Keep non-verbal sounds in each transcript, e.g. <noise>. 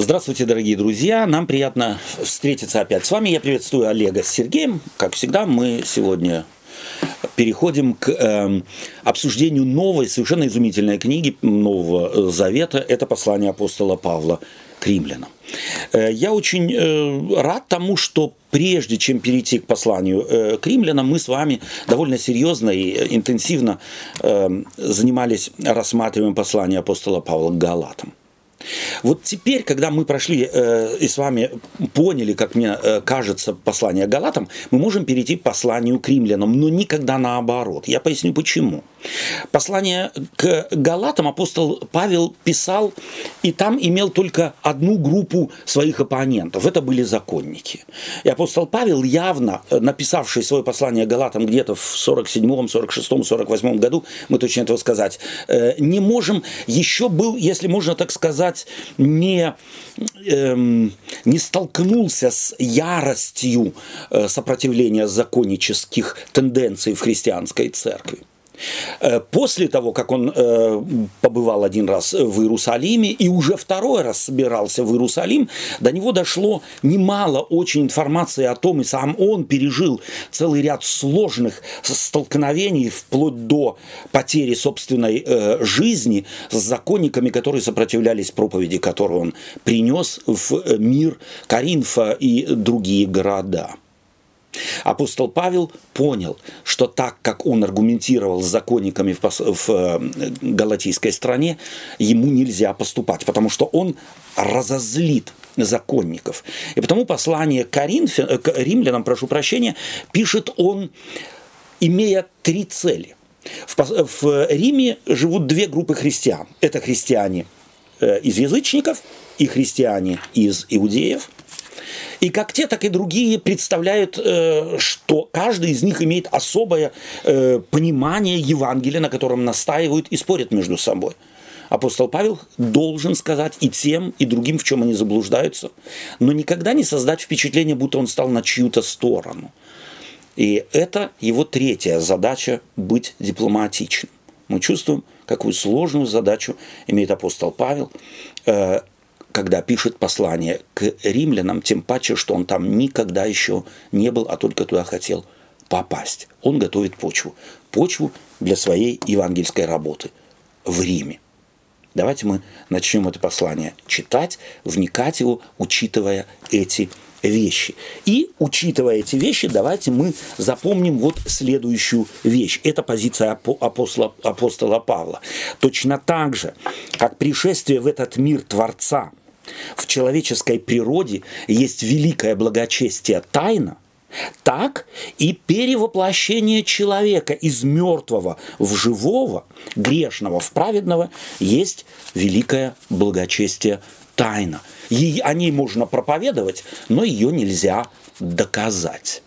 Здравствуйте, дорогие друзья. Нам приятно встретиться опять с вами. Я приветствую Олега с Сергеем. Как всегда, мы сегодня переходим к э, обсуждению новой, совершенно изумительной книги Нового Завета. Это послание апостола Павла к римлянам. Э, я очень э, рад тому, что прежде чем перейти к посланию э, к римлянам, мы с вами довольно серьезно и интенсивно занимались рассматриванием послания апостола Павла к Галатам. Вот теперь, когда мы прошли э, и с вами поняли, как мне э, кажется, послание к Галатам, мы можем перейти к посланию к римлянам, но никогда наоборот. Я поясню почему. Послание к Галатам апостол Павел писал, и там имел только одну группу своих оппонентов. Это были законники. И апостол Павел, явно э, написавший свое послание Галатам где-то в 47, 46, 48 году, мы точно этого сказать, э, не можем, еще был, если можно так сказать, сказать, не, эм, не столкнулся с яростью э, сопротивления законнических тенденций в христианской церкви. Э, после того, как он э, побывал один раз в Иерусалиме и уже второй раз собирался в Иерусалим, до него дошло немало очень информации о том, и сам он пережил целый ряд сложных столкновений вплоть до потери собственной э, жизни с законниками, которые сопротивлялись проповеди, которую он принес в мир Каринфа и другие города. Апостол Павел понял, что так, как он аргументировал с законниками в, в э, галатийской стране, ему нельзя поступать, потому что он разозлит законников. И потому послание Коринфе, э, к римлянам, прошу прощения, пишет он, имея три цели. В, в Риме живут две группы христиан. Это христиане э, из язычников и христиане из иудеев – и как те, так и другие представляют, э, что каждый из них имеет особое э, понимание Евангелия, на котором настаивают и спорят между собой. Апостол Павел должен сказать и тем, и другим, в чем они заблуждаются, но никогда не создать впечатление, будто он стал на чью-то сторону. И это его третья задача – быть дипломатичным. Мы чувствуем, какую сложную задачу имеет апостол Павел э, – когда пишет послание к римлянам, тем паче, что он там никогда еще не был, а только туда хотел попасть. Он готовит почву. Почву для своей евангельской работы в Риме. Давайте мы начнем это послание читать, вникать его, учитывая эти вещи. И, учитывая эти вещи, давайте мы запомним вот следующую вещь. Это позиция апостола, апостола Павла. Точно так же, как пришествие в этот мир Творца – в человеческой природе есть великое благочестие тайна, так и перевоплощение человека из мертвого в живого, грешного в праведного, есть великое благочестие тайна. И о ней можно проповедовать, но ее нельзя доказать.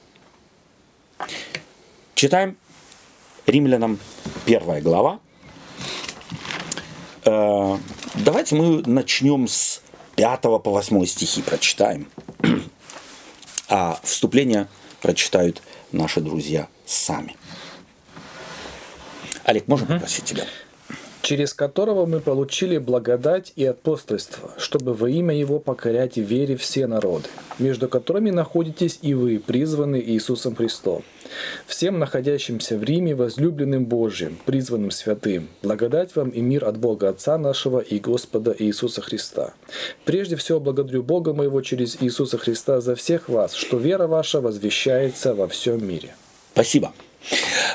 Читаем Римлянам первая глава. Э, давайте мы начнем с 5 по 8 стихи прочитаем. А вступление прочитают наши друзья сами. Олег, можно угу. попросить тебя? Через которого мы получили благодать и апостольство, чтобы во имя Его покорять в вере все народы, между которыми находитесь и вы, призваны Иисусом Христом. Всем находящимся в Риме, возлюбленным Божьим, призванным святым, благодать вам и мир от Бога Отца нашего и Господа Иисуса Христа. Прежде всего благодарю Бога моего через Иисуса Христа за всех вас, что вера ваша возвещается во всем мире. Спасибо.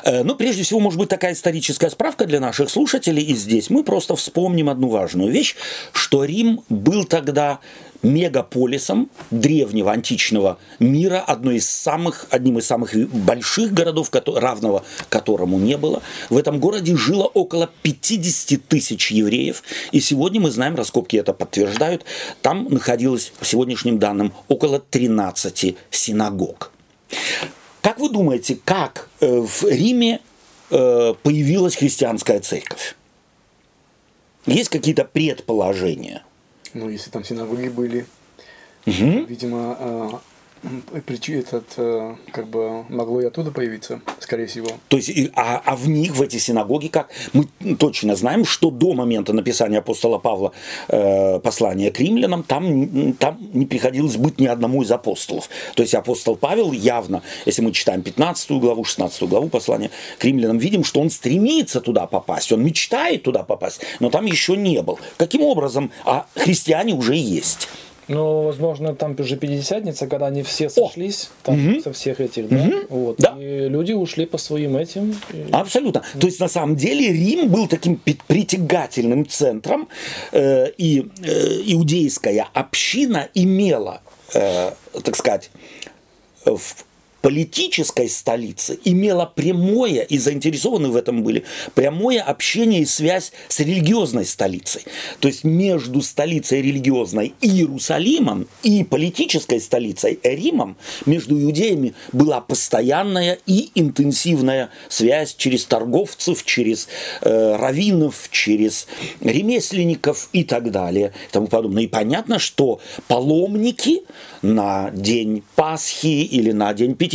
Э, ну, прежде всего, может быть, такая историческая справка для наших слушателей. И здесь мы просто вспомним одну важную вещь, что Рим был тогда мегаполисом древнего античного мира, одной из самых, одним из самых больших городов, равного которому не было. В этом городе жило около 50 тысяч евреев, и сегодня мы знаем, раскопки это подтверждают, там находилось, по сегодняшним данным, около 13 синагог. Как вы думаете, как э, в Риме э, появилась христианская церковь? Есть какие-то предположения? Ну, если там синагоги были, угу. видимо, Причина этот, э, как бы, могло и оттуда появиться, скорее всего. То есть, а, а в них, в эти синагоги, как? Мы точно знаем, что до момента написания апостола Павла э, послания к римлянам, там, там не приходилось быть ни одному из апостолов. То есть апостол Павел явно, если мы читаем 15 главу, 16 главу послания к римлянам, видим, что он стремится туда попасть, он мечтает туда попасть, но там еще не был. Каким образом? А христиане уже есть. Ну, возможно, там уже Пятидесятница, когда они все сошлись, О! там угу. со всех этих, да? Угу. Вот. да. И люди ушли по своим этим. Абсолютно. То есть, на самом деле, Рим был таким притягательным центром, э, и э, иудейская община имела, э, так сказать, в политической столицы имела прямое, и заинтересованы в этом были, прямое общение и связь с религиозной столицей. То есть между столицей религиозной Иерусалимом и политической столицей Римом, между иудеями была постоянная и интенсивная связь через торговцев, через э, раввинов, через ремесленников и так далее и тому подобное. И понятно, что паломники на день Пасхи или на день Пятидесятницы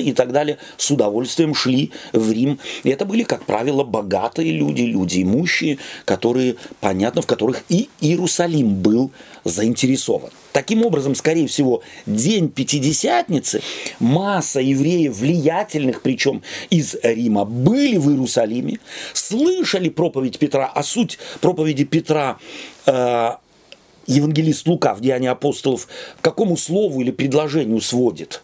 и так далее с удовольствием шли в Рим. И это были, как правило, богатые люди, люди имущие, которые, понятно, в которых и Иерусалим был заинтересован. Таким образом, скорее всего, день Пятидесятницы масса евреев, влиятельных причем из Рима, были в Иерусалиме, слышали проповедь Петра, а суть проповеди Петра э, евангелист Лука в Деянии апостолов к какому слову или предложению сводит?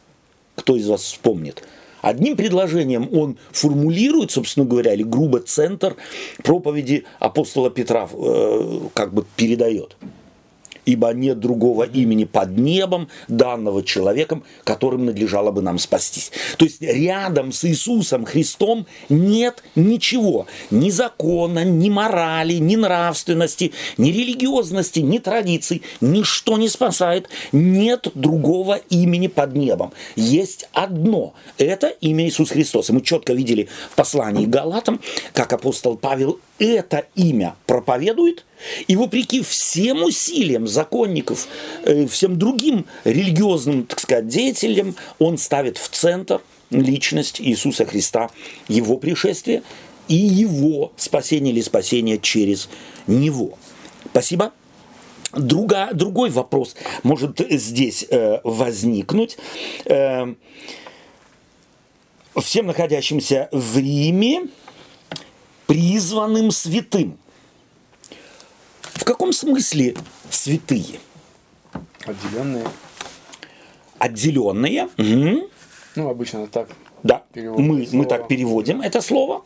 Кто из вас вспомнит? Одним предложением он формулирует, собственно говоря, или грубо центр проповеди апостола Петра э, как бы передает ибо нет другого имени под небом, данного человеком, которым надлежало бы нам спастись. То есть рядом с Иисусом Христом нет ничего, ни закона, ни морали, ни нравственности, ни религиозности, ни традиций, ничто не спасает, нет другого имени под небом. Есть одно, это имя Иисус Христос. И мы четко видели в послании Галатам, как апостол Павел это имя проповедует, и вопреки всем усилиям законников, э, всем другим религиозным, так сказать, деятелям, он ставит в центр личность Иисуса Христа, его пришествие и его спасение или спасение через него. Спасибо. Друга, другой вопрос может здесь э, возникнуть. Э, всем находящимся в Риме, призванным святым. В каком смысле святые? Отделенные. Отделенные. Угу. Ну, обычно так. Да, мы, мы так переводим это слово.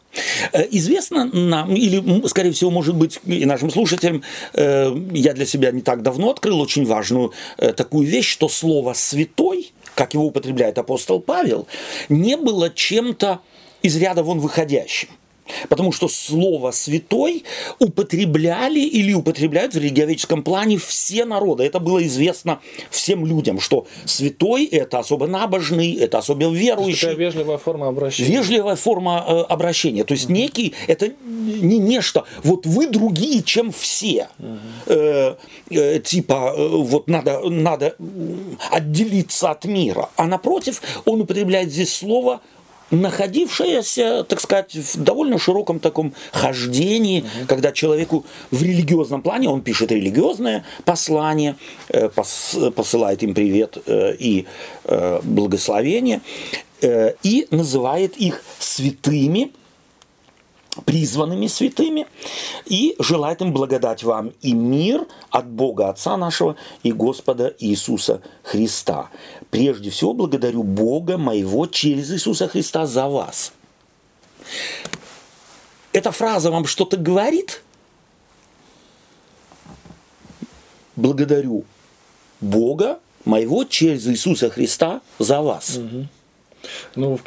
Э, известно нам, или, скорее всего, может быть, и нашим слушателям, э, я для себя не так давно открыл очень важную э, такую вещь, что слово «святой», как его употребляет апостол Павел, не было чем-то из ряда вон выходящим. Потому что слово «святой» употребляли или употребляют в религиоведческом плане все народы. Это было известно всем людям, что святой – это особо набожный, это особо верующий. Это вежливая форма обращения. Вежливая форма э, обращения. То есть некий, это не нечто, вот вы другие, чем все. Э, э, типа, э, вот надо, надо отделиться от мира. А напротив, он употребляет здесь слово находившаяся, так сказать, в довольно широком таком хождении, угу. когда человеку в религиозном плане, он пишет религиозное послание, э, посылает им привет э, и э, благословение, и называет их святыми, призванными святыми, и желает им благодать вам и мир от Бога Отца нашего и Господа Иисуса Христа. Прежде всего благодарю Бога моего через Иисуса Христа за вас. Эта фраза вам что-то говорит? Благодарю Бога моего через Иисуса Христа за вас. Угу. Ну,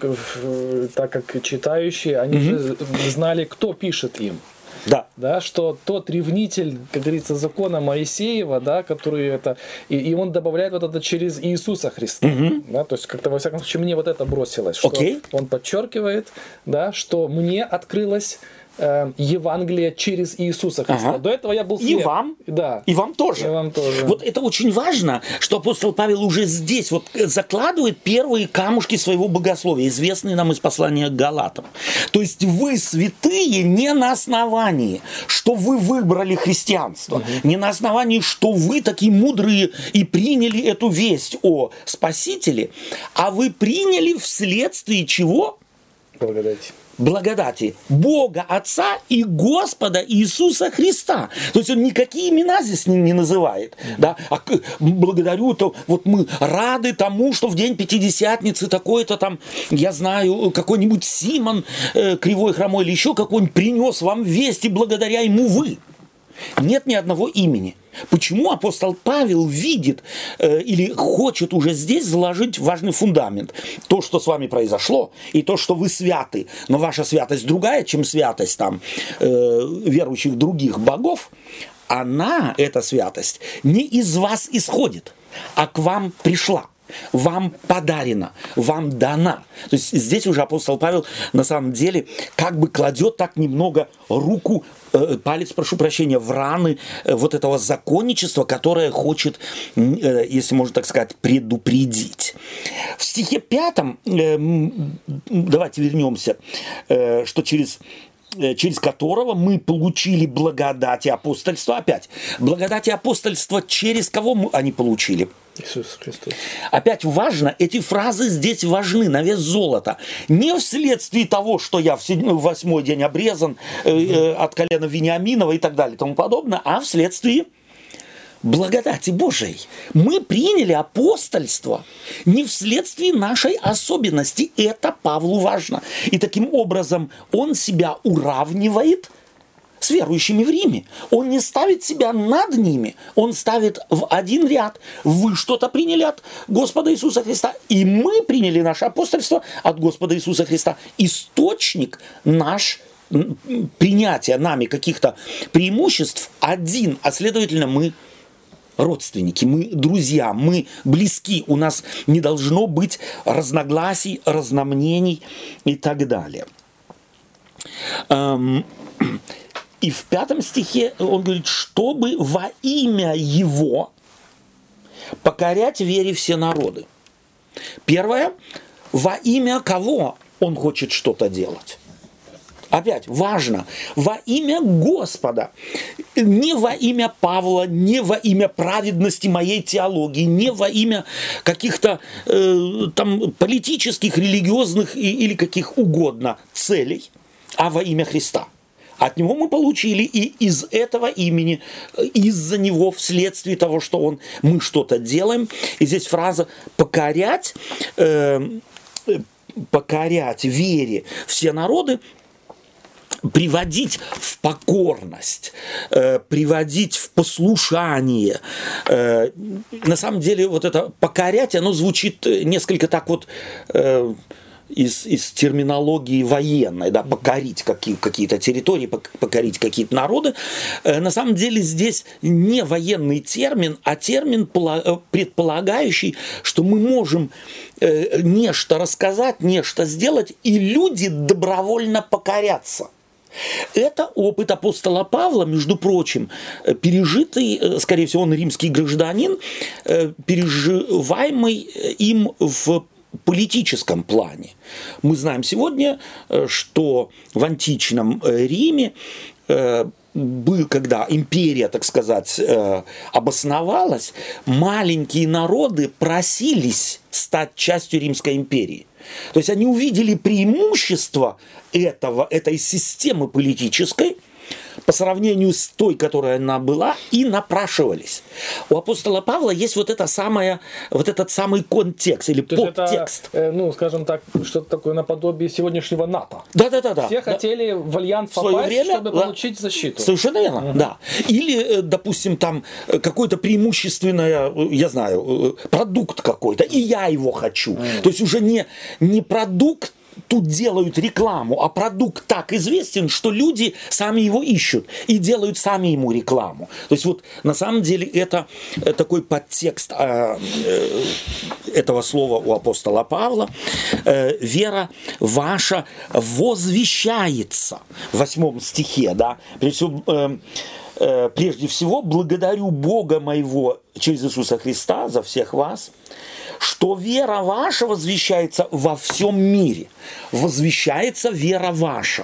так как читающие, они угу. же знали, кто пишет им. Да. Да, что тот ревнитель, как говорится, закона Моисеева, да, который это, и, и он добавляет вот это через Иисуса Христа. Угу. Да, то есть как-то во всяком случае мне вот это бросилось, что okay. он подчеркивает, да, что мне открылось э, Евангелие через Иисуса Христа. Ага. До этого я был И слеп. вам. Да. И вам тоже. И вам тоже. Вот это очень важно, что апостол Павел уже здесь вот э, закладывает первые камушки своего богословия, известные нам из послания к Галатам. То есть вы святые не на основании, что вы выбрали христианство, не на основании, что вы такие мудрые и приняли эту весть о Спасителе, а вы приняли вследствие чего? Благодать. Благодати Бога Отца и Господа Иисуса Христа. То есть он никакие имена здесь не, не называет. Да? А благодарю, то вот мы рады тому, что в день Пятидесятницы такой-то там, я знаю, какой-нибудь Симон э, Кривой Хромой или еще какой-нибудь принес вам весть, и благодаря ему вы. Нет ни одного имени. Почему апостол Павел видит э, или хочет уже здесь заложить важный фундамент? То, что с вами произошло, и то, что вы святы, но ваша святость другая, чем святость там э, верующих других богов, она, эта святость, не из вас исходит, а к вам пришла вам подарена, вам дана. То есть здесь уже апостол Павел на самом деле как бы кладет так немного руку, палец, прошу прощения, в раны э, вот этого законничества, которое хочет, э, если можно так сказать, предупредить. В стихе пятом, э, давайте вернемся, э, что через э, через которого мы получили благодать и апостольство. Опять, благодать и апостольство через кого мы, они получили? Иисус Христос. Опять важно, эти фразы здесь важны на вес золота. Не вследствие того, что я в седьмой, в восьмой день обрезан э, э, от колена Вениаминова и так далее и тому подобное, а вследствие благодати Божией. Мы приняли апостольство не вследствие нашей особенности. Это Павлу важно. И таким образом он себя уравнивает с верующими в Риме. Он не ставит себя над ними, он ставит в один ряд. Вы что-то приняли от Господа Иисуса Христа, и мы приняли наше апостольство от Господа Иисуса Христа. Источник наш принятия нами каких-то преимуществ один, а следовательно мы родственники, мы друзья, мы близки, у нас не должно быть разногласий, разномнений и так далее. Эм, И в пятом стихе он говорит, чтобы во имя его покорять вере все народы. Первое, во имя кого он хочет что-то делать. Опять важно, во имя Господа, не во имя Павла, не во имя праведности моей теологии, не во имя каких-то э, там политических, религиозных и- или каких угодно целей, а во имя Христа. От него мы получили, и из этого имени, э, из-за него, вследствие того, что он, мы что-то делаем. И здесь фраза «покорять», э, э, «покорять вере все народы», приводить в покорность, э, приводить в послушание. Э, на самом деле вот это покорять, оно звучит несколько так вот э, из, из терминологии военной, да, покорить какие, какие-то территории, пок- покорить какие-то народы. Э, на самом деле здесь не военный термин, а термин, э, предполагающий, что мы можем э, нечто рассказать, нечто сделать, и люди добровольно покорятся. Это опыт апостола Павла, между прочим, э, пережитый, э, скорее всего, он римский гражданин, э, переживаемый им в политическом плане. Мы знаем сегодня, что в античном Риме был, когда империя, так сказать, обосновалась, маленькие народы просились стать частью Римской империи. То есть они увидели преимущество этого, этой системы политической по сравнению с той, которая она была, и напрашивались. У апостола Павла есть вот, это самое, вот этот самый контекст или То это, подтекст. э, ну, скажем так, что-то такое наподобие сегодняшнего НАТО. Да-да-да. Все хотели в альянс свое попасть, время, чтобы да. получить защиту. Совершенно верно, да. Или, э, допустим, там э, какое-то преимущественное, э, я знаю, продукт какой-то, и я его хочу. То есть уже не, не продукт тут делают рекламу, а продукт так известен, что люди сами его ищут и делают сами ему рекламу. То есть вот на самом деле это э, такой подтекст э, э, этого слова у апостола Павла. Э, вера ваша возвещается в восьмом стихе, да, всего, э, э, прежде всего благодарю Бога моего через Иисуса Христа за всех вас, что вера ваша возвещается во всем мире. Возвещается вера ваша.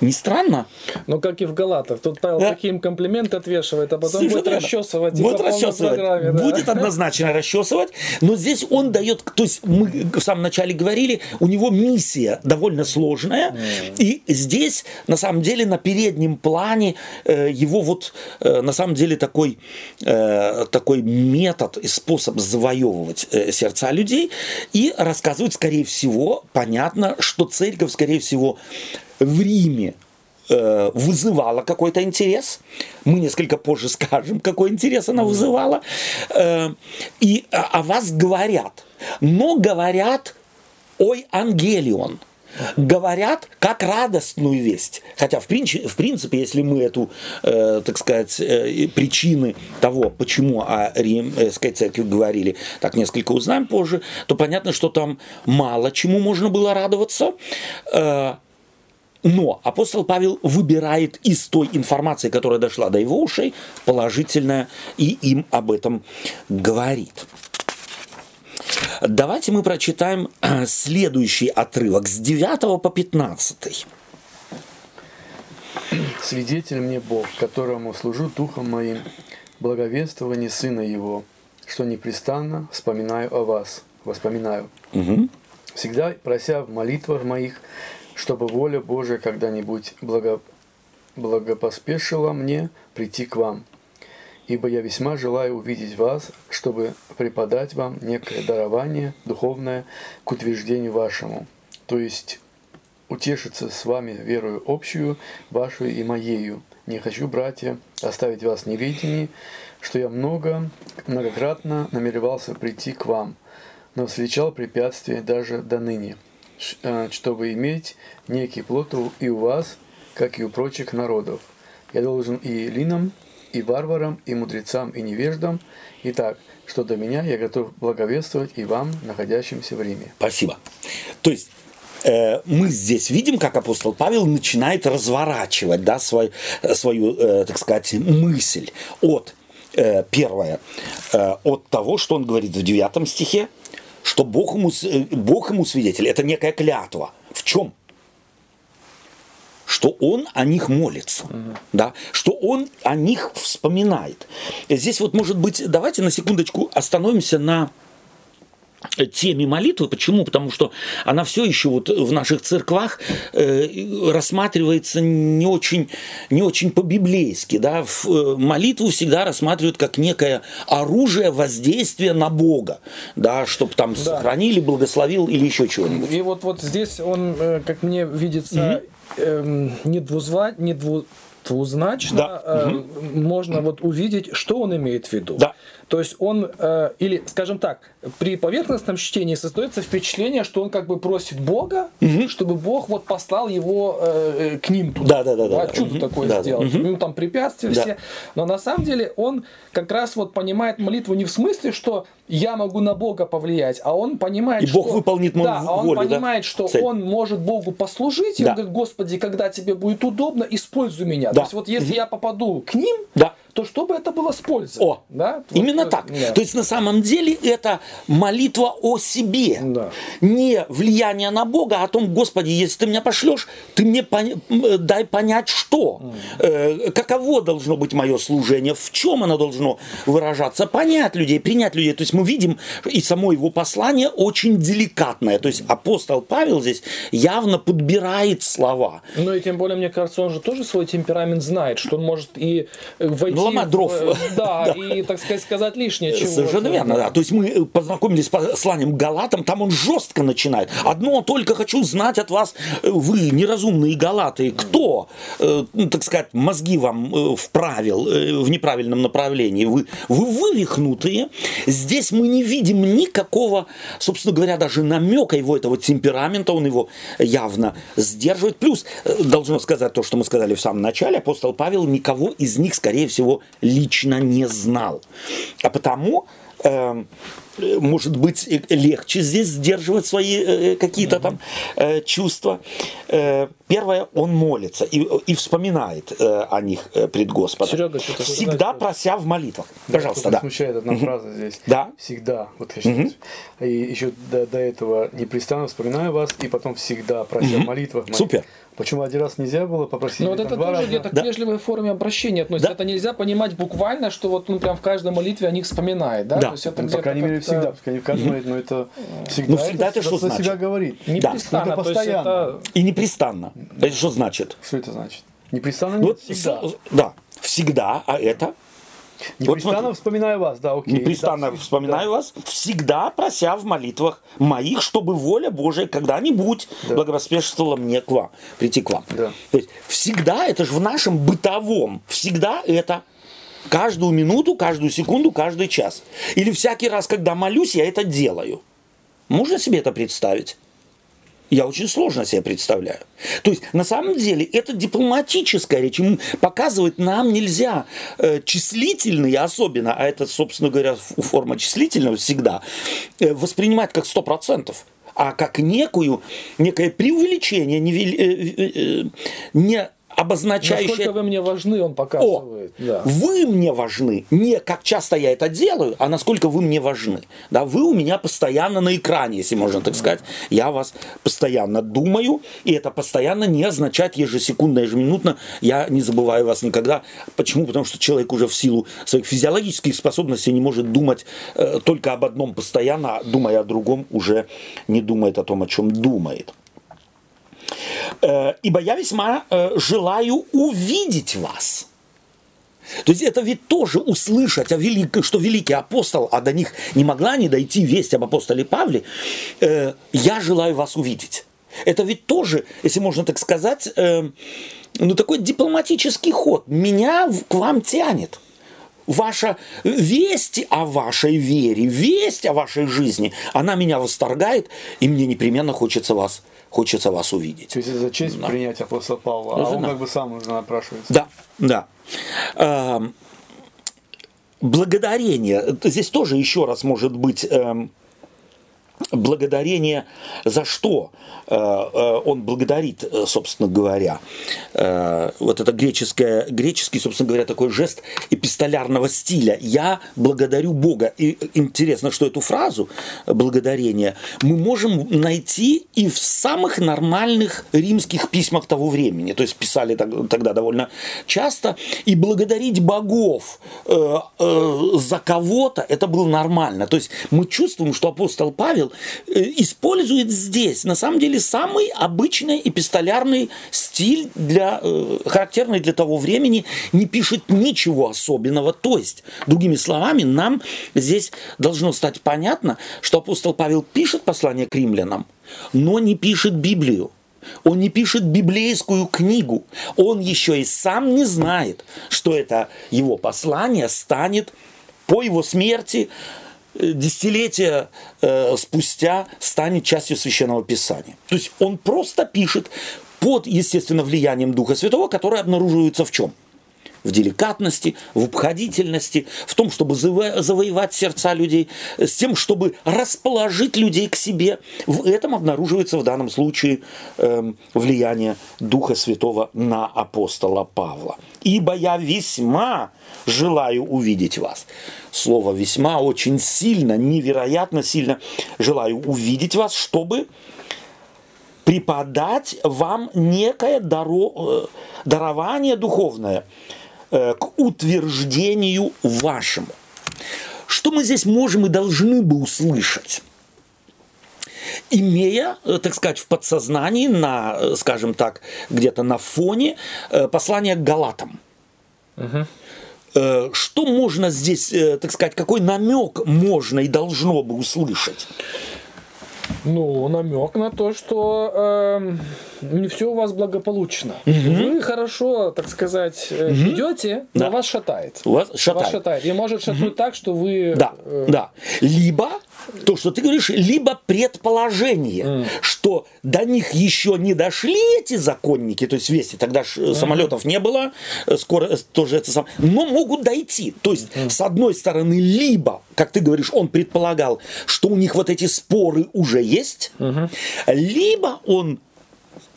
Не странно? Ну, как и в Галатах. Тут Павел Да. такие им комплименты отвешивает, а потом будет Совершенно верно. расчесывать. Будет расчесывать. да. Будет однозначно расчесывать. Но здесь он дает, то есть мы в самом начале говорили, у него миссия довольно сложная. И здесь, на самом деле, на переднем плане э, его вот, э, на самом деле, такой, э, такой метод и способ завоевывать э, сердца людей. И рассказывает, скорее всего, понятно, что церковь, скорее всего, в Риме э, вызывала какой-то интерес. Мы несколько позже скажем, какой интерес она вызывала. Э, И о о вас говорят. Но говорят ой, ангелион. Говорят как радостную весть. Хотя, в принципе, в принципе если мы эту, э, так сказать, э, причины того, почему о римской церкви говорили, так несколько узнаем позже, то понятно, что там мало чему можно было радоваться. Э, но апостол Павел выбирает из той информации, которая дошла до его ушей, положительное, и им об этом говорит. Давайте мы прочитаем э, следующий отрывок с 9 по 15. Свидетель мне Бог, которому служу духом моим, благовествование Сына Его, что непрестанно вспоминаю о вас, воспоминаю. Всегда прося в молитвах моих, чтобы воля Божия когда-нибудь благо... благопоспешила мне прийти к вам. Ибо я весьма желаю увидеть вас, чтобы преподать вам некое дарование духовное к утверждению вашему, то есть утешиться с вами верою общую, вашу и моею. Не хочу, братья, оставить вас в неведении, что я много, многократно намеревался прийти к вам, но встречал препятствия даже до ныне, чтобы иметь некий плод и у вас, как и у прочих народов. Я должен и елинам, и варварам, и мудрецам, и невеждам. Итак, что до меня, я готов благовествовать и вам, находящимся в Риме. Спасибо. То есть э, мы здесь видим, как апостол Павел начинает разворачивать да, свой- э, свою, э, так сказать, мысль от э, первое, э, от того, что он говорит в 9 стихе, что Бог ему, э, Бог ему свидетель, это некая клятва. В чем? что он о них молится, да, что он о них вспоминает. Здесь вот, может быть, давайте на секундочку остановимся на теме молитвы. Почему? Потому что она все еще вот в наших церквах э, рассматривается не очень, не очень по-библейски. Да? В, э, молитву всегда рассматривают как некое оружие воздействия на Бога, да, чтобы там Да. сохранили, благословил или еще чего-нибудь. И вот, вот здесь он, э, как мне видится, эм, не, двузва, не дву- двузначно Да. э, можно вот увидеть, что он имеет в виду. Да. То есть он, э, или, скажем так, при поверхностном чтении создается впечатление, что он как бы просит Бога, чтобы Бог вот послал его э, э, к ним туда. Да, да, да, да. чудо Мгм. такое Да, да. сделать. Мгм. Ну, там препятствия Да. все. Но на самом деле он как раз вот понимает молитву не в смысле, что я могу на Бога повлиять, а он понимает, И что... Бог выполнит мою да, а он волю, да? понимает, что Цель. он может Богу послужить, и Да. он говорит, Господи, когда тебе будет удобно, используй меня. Да. То есть вот если я попаду к ним, Да. То чтобы это было с пользой. О, да? Вот, Именно э, так. да. То есть на самом деле это молитва о себе. Да. Не влияние на Бога, а о том, Господи, если ты меня пошлешь, ты мне пон- м, дай понять, что. Э, каково должно быть мое служение, в чем оно должно выражаться, понять людей, принять людей. То есть мы видим, и само его послание очень деликатное. То есть апостол Павел здесь явно подбирает слова. Ну и тем более, мне кажется, он же тоже свой темперамент знает, что он может и э, войти Ну в- дров. э, <laughs> Да, и, так сказать, сказать лишнее чего. Совершенно верно, да. То есть мы э, познакомились с посланием к Галатам, там он жестко начинает. Одно только хочу знать от вас, э, вы, неразумные Галаты, кто, ну, так сказать, мозги вам вправил в неправильном направлении. Вы, вы вывихнутые. Здесь мы не видим никакого, собственно говоря, даже намека его этого темперамента, он его явно сдерживает. Плюс, должно сказать то, что мы сказали в самом начале, апостол Павел никого из них, скорее всего, лично не знал. А потому эм, э, может быть, э, легче здесь сдерживать свои э, какие-то там э, чувства. Э, Первое, он молится и, и вспоминает э, о них э, пред Господом. Серега, Всегда сказать прося в молитвах. Пожалуйста, Только да. смущает одна фраза здесь. Да. Всегда. Вот хочу сказать. И еще до, до этого непрестанно вспоминаю вас, и потом всегда прося в молитвах. моих. Супер. Почему один раз нельзя было попросить? Ну вот это тоже раза? где-то Да. к вежливой форме обращения относится. Да. Это нельзя понимать буквально, что вот он прям в каждой молитве о них вспоминает, да? Да. То есть это Ну, по крайней мере, всегда. Не в каждом молитве, но это всегда. Ну, всегда это что за значит? себя говорит. Непрестанно, Это есть постоянно. это И непрестанно. Это что значит? Что это значит? Непрестанно Ну, нет, вот всегда. с- Да, всегда, а это? Непрестанно смотри. вспоминаю вас, да, окей. Непрестанно Да, вспоминаю вас, всегда прося в молитвах моих, чтобы воля Божия когда-нибудь Да. благовоспешествовала мне к вам, прийти к вам. Да. То есть всегда, это же в нашем бытовом, всегда это каждую минуту, каждую секунду, каждый час. Или всякий раз, когда молюсь, я это делаю. Можно себе это представить? Я очень сложно себе представляю. То есть, на самом деле, это дипломатическая речь. М, Показывать нам нельзя э, особенно, а это, собственно говоря, форма числительного всегда, э, воспринимать как 100%, а как некую, некое преувеличение, э, э, э, не обозначающее насколько вы мне важны, он о, показывает. Да. вы мне важны, не как часто я это делаю, а насколько вы мне важны. Да, вы у меня постоянно на экране, если можно так сказать. Я о вас постоянно думаю, и это постоянно не означает ежесекундно, ежеминутно. Я не забываю вас никогда. Почему? Потому что человек уже в силу своих физиологических способностей не может думать э, только об одном постоянно, а думая о другом, уже не думает о том, о чем думает. Э, ибо я весьма э, желаю увидеть вас. То есть это ведь тоже услышать, о велик- что великий апостол, а до них не могла не дойти весть об апостоле Павле, э, я желаю вас увидеть. Это ведь тоже, если можно так сказать, э, ну такой дипломатический ход. Меня к вам тянет. Ваша весть о вашей вере, весть о вашей жизни, она меня восторгает, и мне непременно хочется вас, хочется вас увидеть. То есть это честь принять апостола Павла, Ну, а он да. как бы сам уже напрашивается. Да, да. Эм, благодарение. Здесь тоже еще раз может быть эм, благодарение за что э, э, он благодарит, э, собственно говоря. Вот это греческое, греческий, собственно говоря, такой жест эпистолярного стиля. Я благодарю Бога. И интересно, что эту фразу благодарение мы можем найти и в самых нормальных римских письмах того времени. То есть писали тогда довольно часто. И благодарить богов за кого-то это было нормально. То есть мы чувствуем, что апостол Павел использует здесь на самом деле самый обычный эпистолярный стиль, для, э, характерный для того времени, не пишет ничего особенного. То есть, другими словами, нам здесь должно стать понятно, что апостол Павел пишет послание к римлянам, но не пишет Библию. Он не пишет библейскую книгу. Он еще и сам не знает, что это его послание станет по его смерти э, десятилетия э, спустя станет частью священного писания. То есть он просто пишет под, естественно, влиянием Духа Святого, которое обнаруживается в чем? В деликатности, в обходительности, в том, чтобы заво- завоевать сердца людей, с тем, чтобы расположить людей к себе. В этом обнаруживается в данном случае эм, влияние Духа Святого на апостола Павла. «Ибо я весьма желаю увидеть вас». Слово «весьма» очень сильно, невероятно сильно желаю увидеть вас, чтобы преподать вам некое даро, э, дарование духовное э, к утверждению вашему. Что мы здесь можем и должны бы услышать? имея, э, так сказать, в подсознании, на, э, скажем так, где-то на фоне э, послания к Галатам. Э, что можно здесь, э, так сказать, какой намек можно и должно бы услышать? Ну, намек на то, что э, не все у вас благополучно. Угу. Вы хорошо, так сказать, угу. идете, но да. вас шатает. Вас шатает. Вас шатает. И может шатнуть угу. так, что вы... Да, э... да. Либо то, что ты говоришь, либо предположение, mm. что до них еще не дошли эти законники, то есть вести, тогда mm. самолетов не было, э, скоро э, тоже это сам, но могут дойти. То есть, mm. с одной стороны, либо, как ты говоришь, он предполагал, что у них вот эти споры уже есть, mm-hmm. либо он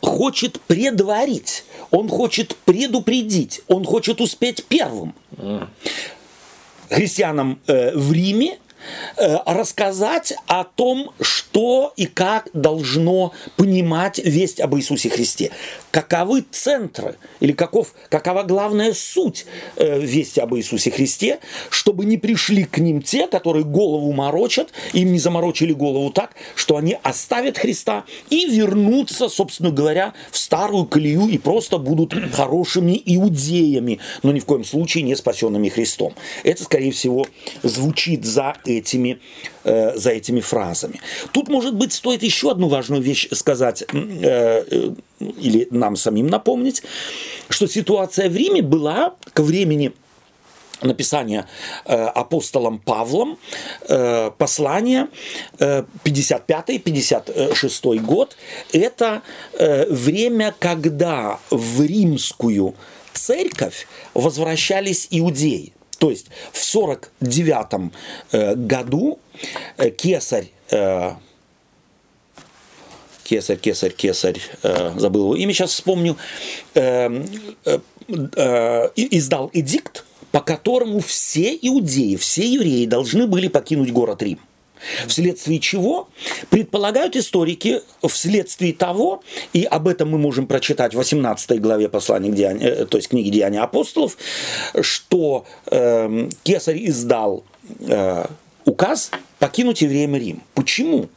хочет предварить, он хочет предупредить, он хочет успеть первым. Христианам э, в Риме рассказать о том, что и как должно понимать весть об Иисусе Христе. Каковы центры или каков, какова главная суть э, вести об Иисусе Христе, чтобы не пришли к ним те, которые голову морочат, им не заморочили голову так, что они оставят Христа и вернутся, собственно говоря, в старую колею и просто будут хорошими иудеями, но ни в коем случае не спасенными Христом. Это, скорее всего, звучит за этими, э, за этими фразами. Тут, может быть, стоит еще одну важную вещь сказать э, э, или нам самим напомнить, что ситуация в Риме была к времени написания э, апостолом Павлом э, послания э, 55-56 год. Это э, время, когда в римскую церковь возвращались иудеи. То есть в 49 э, году э, кесарь э, кесарь, кесарь, кесарь, забыл его имя, сейчас вспомню, издал эдикт, по которому все иудеи, все евреи должны были покинуть город Рим. Вследствие чего предполагают историки, вследствие того, и об этом мы можем прочитать в 18 главе послания, к Деяния, э, то есть книги Деяния апостолов, что э, Кесарь издал э, указ покинуть евреям Рим. Почему?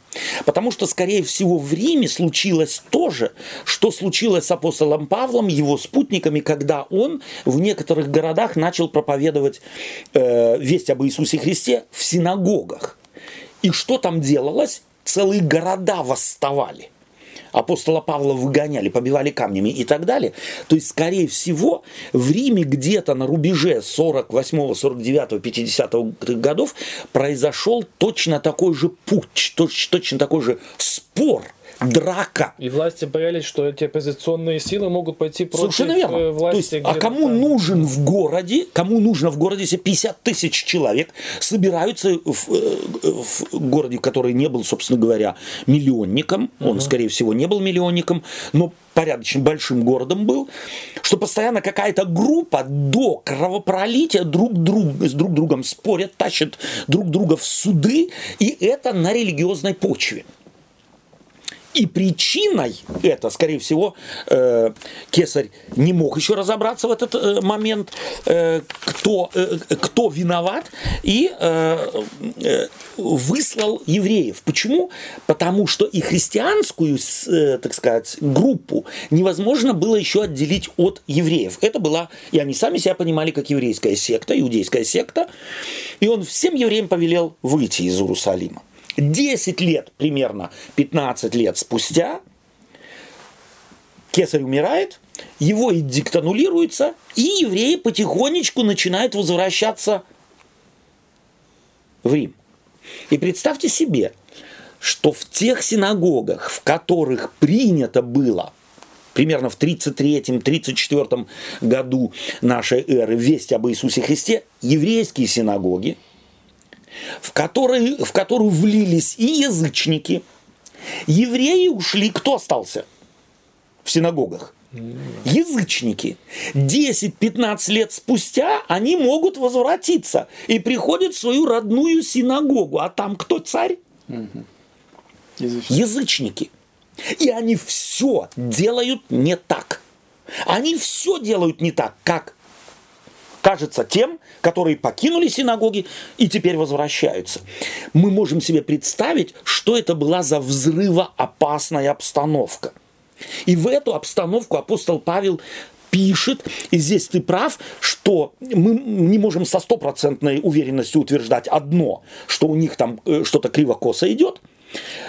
Потому что, скорее всего, в Риме случилось то же, что случилось с апостолом Павлом, его спутниками, когда он в некоторых городах начал проповедовать э, весть об Иисусе Христе в синагогах. И что там делалось? Целые города восставали. Апостола Павла выгоняли, побивали камнями и так далее. То есть, скорее всего, в Риме где-то на рубеже 48, 49, 50 годов произошел точно такой же путь, точно такой же спор – драка. И власти боялись, что эти оппозиционные силы могут пойти против Совершенно верно. Э, власти. То есть, а кому нужен в городе, кому нужно в городе, если 50 тысяч человек собираются в, э, в городе, который не был, собственно говоря, миллионником, угу. он, скорее всего, не был миллионником, но порядочно большим городом был, что постоянно какая-то группа до кровопролития друг, друг, с друг другом спорят, тащат друг друга в суды, и это на религиозной почве. И причиной это, скорее всего, э, Кесарь не мог еще разобраться в этот э, момент, э, кто, э, кто виноват, и э, э, выслал евреев. Почему? Потому что и христианскую, э, так сказать, группу невозможно было еще отделить от евреев. Это была, и они сами себя понимали как еврейская секта, иудейская секта, и он всем евреям повелел выйти из Иерусалима. 10 лет примерно, 15 лет спустя, кесарь умирает, его эдикт аннулируется, и евреи потихонечку начинают возвращаться в Рим. И представьте себе, что в тех синагогах, в которых принято было примерно в 33-34 году нашей эры весть об Иисусе Христе, еврейские синагоги – в, который, в которую влились и язычники. Евреи ушли, кто остался в синагогах? Язычники. 10-15 лет спустя они могут возвратиться и приходят в свою родную синагогу. А там кто царь? Язычники. Язычники. И они все делают не так. Они все делают не так, как кажется тем, которые покинули синагоги и теперь возвращаются. Мы можем себе представить, что это была за взрывоопасная обстановка. И в эту обстановку апостол Павел пишет, и здесь ты прав, что мы не можем со стопроцентной уверенностью утверждать одно, что у них там э, что-то криво-косо идет,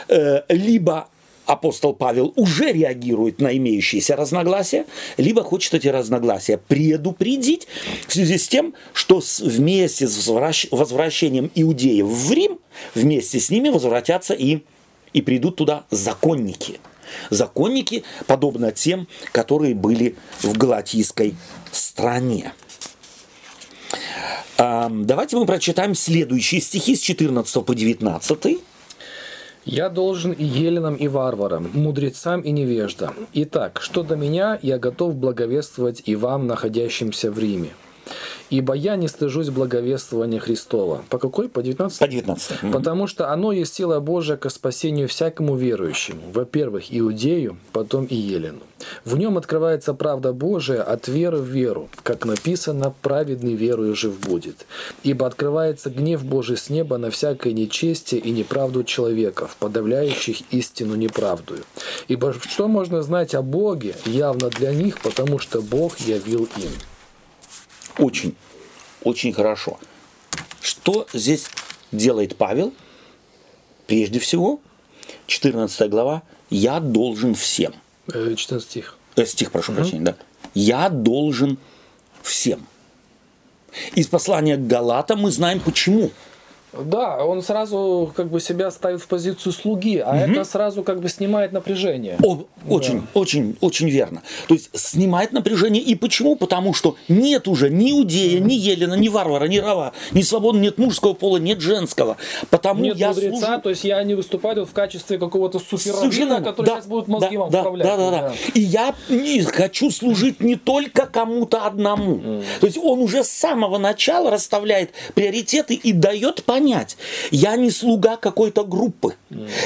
э, либо апостол Павел уже реагирует на имеющиеся разногласия, либо хочет эти разногласия предупредить в связи с тем, что вместе с возвращением иудеев в Рим, вместе с ними возвратятся и, и придут туда законники. Законники, подобно тем, которые были в Галатийской стране. Давайте мы прочитаем следующие стихи с 14 по 19. Я должен и еленам, и варварам, мудрецам и невеждам. Итак, что до меня, я готов благовествовать и вам, находящимся в Риме. Ибо я не стыжусь благовествования Христова. По какой? По 19? По 19. Потому что оно есть сила Божия ко спасению всякому верующему. Во-первых, Иудею, потом и Елену. В нем открывается правда Божия от веры в веру, как написано, праведный верою жив будет. Ибо открывается гнев Божий с неба на всякое нечестие и неправду человеков, подавляющих истину неправдую. Ибо что можно знать о Боге явно для них, потому что Бог явил им очень, очень хорошо. Что здесь делает Павел? Прежде всего, 14 глава, «Я должен всем». 14 э, стих. Э, стих, прошу угу. прощения, да. «Я должен всем». Из послания к Галатам мы знаем почему. Да, он сразу как бы себя ставит в позицию слуги, а угу. это сразу как бы снимает напряжение. О, очень, да. очень, очень верно. То есть снимает напряжение. И почему? Потому что нет уже ни иудея, ни Елена, ни варвара, ни рава, ни свободы, нет мужского пола, нет женского. Потому нет я мудреца, служу... то есть я не выступаю в качестве какого-то суперравина, который да, сейчас будет мозги да, вам да, вправлять. Да, да, да, да. И я не хочу служить не только кому-то одному. Mm. То есть он уже с самого начала расставляет приоритеты и дает понять, понять. Я не слуга какой-то группы.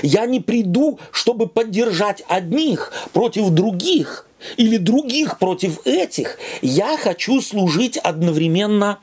Я не приду, чтобы поддержать одних против других или других против этих. Я хочу служить одновременно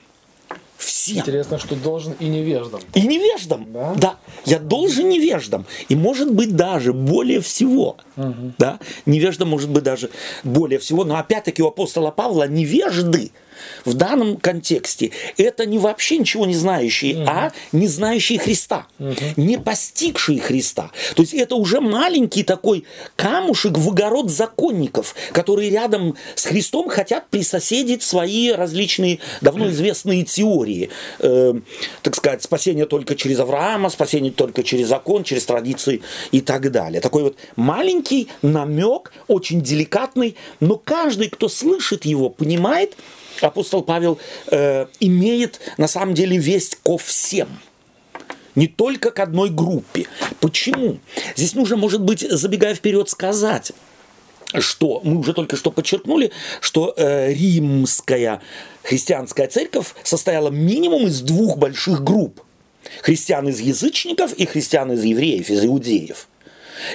всем. Интересно, что должен и невеждам. И невеждам, да. да. Я должен невеждам. И может быть даже более всего. Угу. Да? Невежда может быть даже более всего. Но опять-таки у апостола Павла невежды – в данном контексте это не вообще ничего не знающие, угу. а не знающие Христа, угу. не постигшие Христа. То есть это уже маленький такой камушек в огород законников, которые рядом с Христом хотят присоседить свои различные давно известные теории. Э, так сказать, спасение только через Авраама, спасение только через закон, через традиции и так далее. Такой вот маленький намек, очень деликатный, но каждый, кто слышит его, понимает, апостол Павел э, имеет на самом деле весть ко всем. Не только к одной группе. Почему? Здесь нужно, может быть, забегая вперед, сказать, что мы уже только что подчеркнули, что э, римская христианская церковь состояла минимум из двух больших групп. Христиан из язычников и христиан из евреев, из иудеев.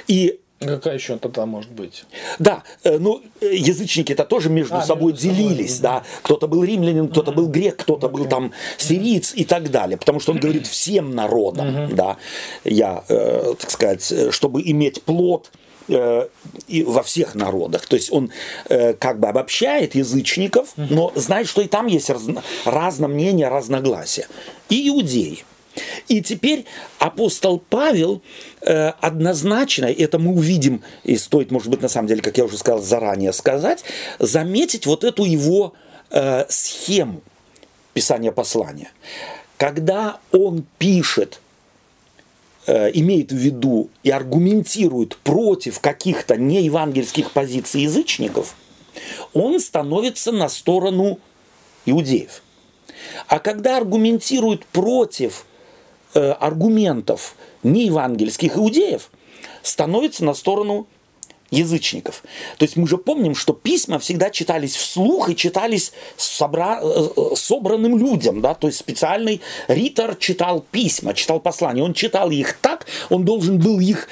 И Какая еще тогда может быть? Да, э, ну язычники это тоже между а, собой между делились, собой, да. Кто-то был римлянин, кто-то был грек, кто-то был там сириец и так далее, потому что он говорит всем народам, да. Я, э, так сказать, чтобы иметь плод э, и во всех народах. То есть он э, как бы обобщает язычников, но знает, что и там есть раз, разное мнение, разногласия. И иудеи. И теперь апостол Павел э, однозначно, это мы увидим, и стоит, может быть, на самом деле, как я уже сказал, заранее сказать, заметить вот эту его э, схему писания послания. Когда он пишет, э, имеет в виду и аргументирует против каких-то неевангельских позиций язычников, он становится на сторону иудеев. А когда аргументирует против аргументов неевангельских иудеев становится на сторону язычников. То есть мы же помним, что письма всегда читались вслух и читались собра... Э, э, собранным людям. Да? То есть специальный ритор читал письма, читал послания. Он читал их так. Он должен был их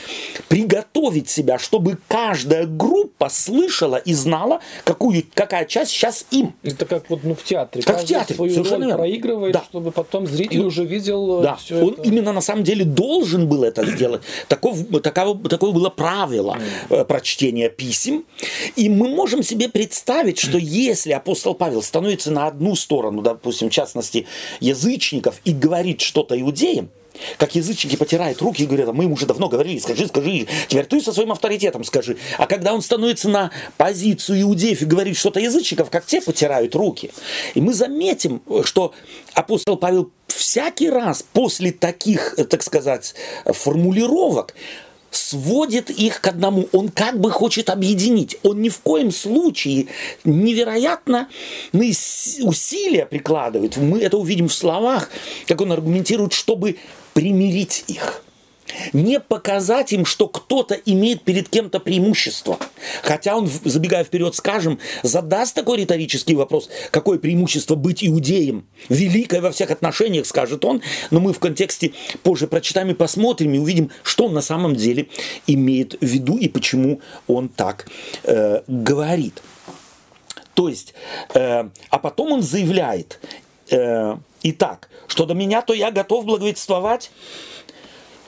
приготовить себя, чтобы каждая группа слышала и знала, какую, какая часть сейчас им. Это как вот ну, в театре. Как в театре, свою совершенно роль верно. проигрывает, Да. чтобы потом зритель уже видел Да, все он это. именно на самом деле должен был это сделать. Таков, таково, такое было правило э, прочтения писем. И мы можем себе представить, что <clears throat> если апостол Павел становится на одну сторону, допустим, в частности, язычников, и говорит что-то иудеям, как язычники потирают руки и говорят, «А мы ему уже давно говорили, скажи, скажи, теперь ты со своим авторитетом скажи. А когда он становится на позицию иудеев и говорит что-то язычников, как те потирают руки. И мы заметим, что апостол Павел всякий раз после таких, э, так сказать, формулировок сводит их к одному. Он как бы хочет объединить. Он ни в коем случае невероятно усилия прикладывает. Мы это увидим в словах, как он аргументирует, чтобы примирить их. Не показать им, что кто-то имеет перед кем-то преимущество. Хотя он, забегая вперед, скажем, задаст такой риторический вопрос, какое преимущество быть иудеем? Великое во всех отношениях, скажет он, но мы в контексте позже прочитаем и посмотрим, и увидим, что он на самом деле имеет в виду и почему он так э, говорит. То есть, э, а потом он заявляет, э, итак, что до меня, то я готов благовествовать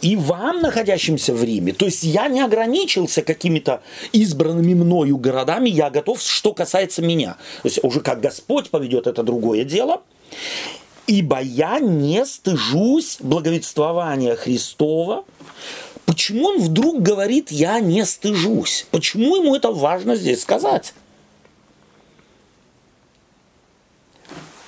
и вам, находящимся в Риме. То есть я не ограничился какими-то избранными мною городами, я готов, что касается меня. То есть уже как Господь поведет, это другое дело. Ибо я не стыжусь благовествования Христова. Почему он вдруг говорит, я не стыжусь? Почему ему это важно здесь сказать?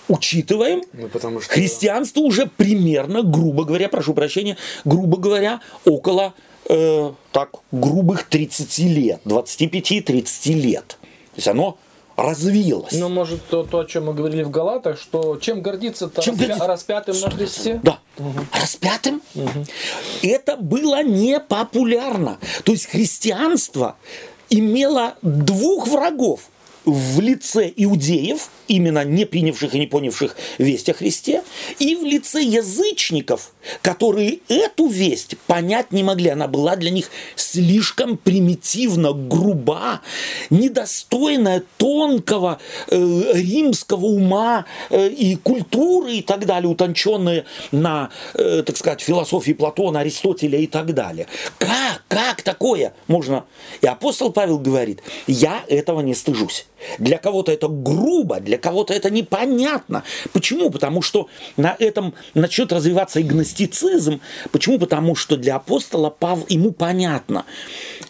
Учитываем, Ну, потому что... христианство уже примерно, грубо говоря, прошу прощения, грубо говоря, около э, так, грубых 30 лет, 25-30 лет. То есть оно развилось. Ну, может, то, то, о чем мы говорили в Галатах, что чем гордиться-то Чем распя- гордиться? распятым на Христе? Да. Распятым. Это было непопулярно. То есть христианство имело двух врагов в лице иудеев, именно не принявших и не понявших весть о Христе, и в лице язычников, которые эту весть понять не могли. Она была для них слишком примитивна, груба, недостойная тонкого э, римского ума э, и культуры и так далее, утонченные на, э, так сказать, философии Платона, Аристотеля и так далее. Как, как такое можно? И апостол Павел говорит, я этого не стыжусь. Для кого-то это грубо, для кого-то это непонятно. Почему? Потому что на этом начнет развиваться игностицизм. Почему? Потому что для апостола Павла ему понятно,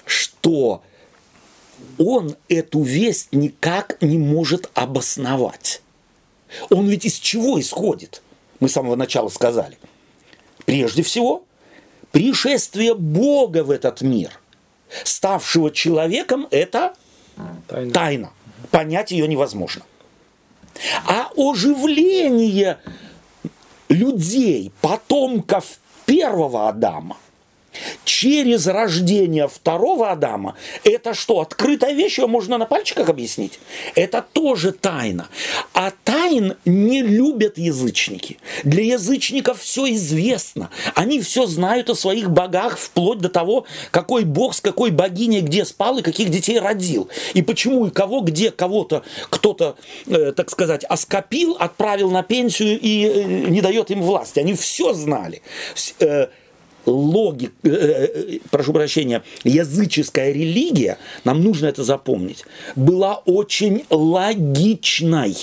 что он эту весть никак не может обосновать. Он ведь из чего исходит? Мы с самого начала сказали. Прежде всего, пришествие Бога в этот мир, ставшего человеком, это Тайна. тайна. Понять ее невозможно. А оживление людей, потомков первого Адама, через рождение второго Адама, это что, открытая вещь, ее можно на пальчиках объяснить? Это тоже тайна. А тайн не любят язычники. Для язычников все известно. Они все знают о своих богах, вплоть до того, какой бог с какой богиней где спал и каких детей родил. И почему и кого, где кого-то, кто-то, э, так сказать, оскопил, отправил на пенсию и э, не дает им власти. Они все знали. Э, логик, э, э, прошу прощения, языческая религия, нам нужно это запомнить, была очень логичной.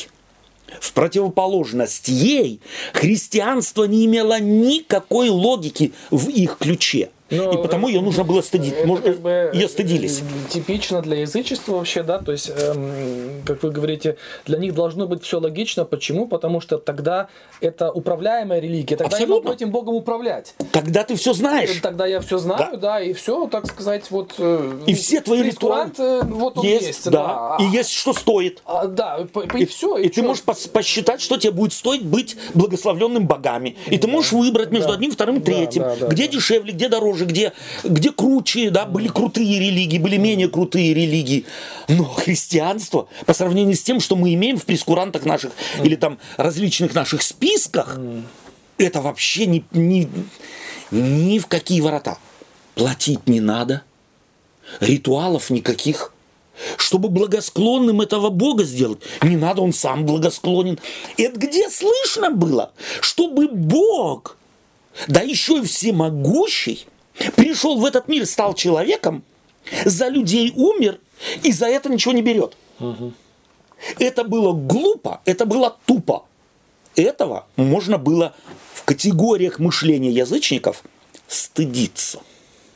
В противоположность ей христианство не имело никакой логики в их ключе. Но, и потому ее нужно было стыдить. Это Может, как бы, ее э, стыдились. Типично для язычества вообще, да, то есть, эм, как вы говорите, для них должно быть все логично. Почему? Потому что тогда это управляемая религия, тогда я Абсолютно. могу этим Богом управлять. Тогда ты все знаешь. Тогда я все знаю, Да. да, и все, так сказать, вот. э, И все твои прескурант, э, вот он есть, есть, да. И есть что стоит. А, да, по- и, все. И, ты можешь пос- посчитать, что тебе будет стоить быть благословленным богами. И ты можешь выбрать между Да. одним, вторым, Да, третьим. да, да, где да. дешевле, где дороже, где, где круче. Да? Были крутые религии, были менее крутые религии. Но христианство, по сравнению с тем, что мы имеем в прескурантах наших или там различных наших списках, это вообще не, не, ни в какие ворота. Платить не надо, ритуалов никаких. Чтобы благосклонным этого Бога сделать, не надо, он сам благосклонен. Это где слышно было, чтобы Бог, да еще и всемогущий, пришел в этот мир, стал человеком, за людей умер и за это ничего не берет. Угу. Это было глупо, это было тупо. Этого можно было в категориях мышления язычников стыдиться.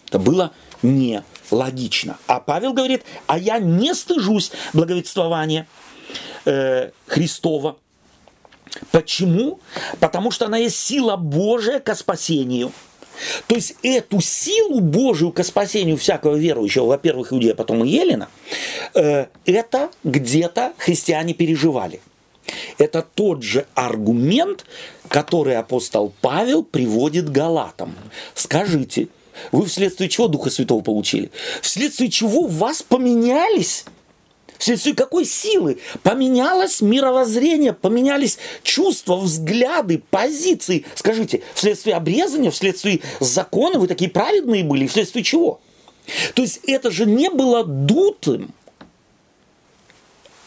Это было не логично. А Павел говорит, а я не стыжусь благовествования э, Христова. Почему? Потому что она есть сила Божия к спасению. То есть эту силу Божию к спасению всякого верующего, во-первых, иудея, потом и Елена, э, это где-то христиане переживали. Это тот же аргумент, который апостол Павел приводит галатам. Скажите, вы вследствие чего Духа Святого получили? Вследствие чего вас поменялись? Вследствие какой силы? Поменялось мировоззрение, поменялись чувства, взгляды, позиции. Скажите, вследствие обрезания, вследствие закона вы такие праведные были, вследствие чего? То есть это же не было дутым.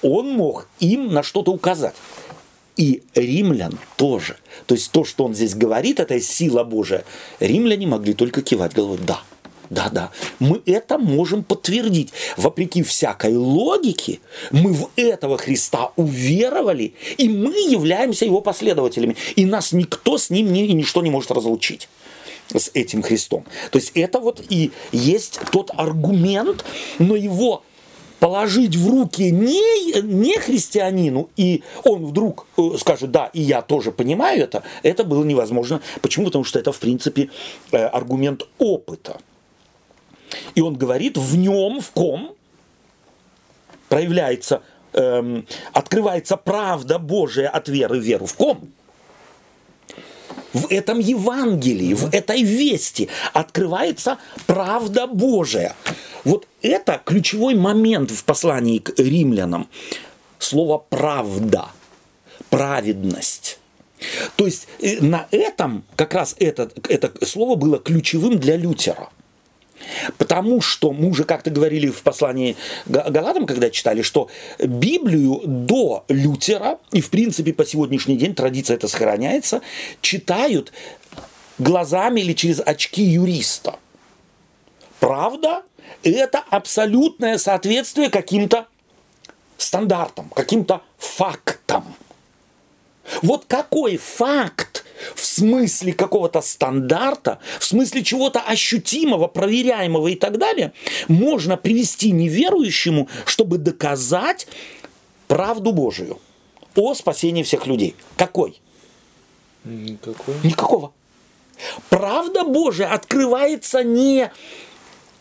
Он мог им на что-то указать и римлян тоже. То есть то, что он здесь говорит, это сила Божия. Римляне могли только кивать головой. Да, да, да. Мы это можем подтвердить. Вопреки всякой логике, мы в этого Христа уверовали, и мы являемся его последователями. И нас никто с ним ни, ничто не может разлучить с этим Христом. То есть это вот и есть тот аргумент, но его положить в руки не, не христианину, и он вдруг э, скажет, да, и я тоже понимаю это, это было невозможно. Почему? Потому что это, в принципе, э, аргумент опыта. И он говорит, в нем, в ком проявляется, эм, открывается правда Божия от веры в веру. В ком? в этом Евангелии, в этой вести открывается правда Божия. Вот это ключевой момент в послании к римлянам. Слово «правда», «праведность». То есть э, на этом как раз это, это слово было ключевым для Лютера – Потому что мы уже как-то говорили в послании Галатам, когда читали, что Библию до Лютера, и в принципе по сегодняшний день традиция это сохраняется, читают глазами или через очки юриста. Правда, это абсолютное соответствие каким-то стандартам, каким-то фактам. Вот какой факт в смысле какого-то стандарта, в смысле чего-то ощутимого, проверяемого и так далее, можно привести неверующему, чтобы доказать правду Божию о спасении всех людей. Какой? Никакой. Никакого. Правда Божия открывается не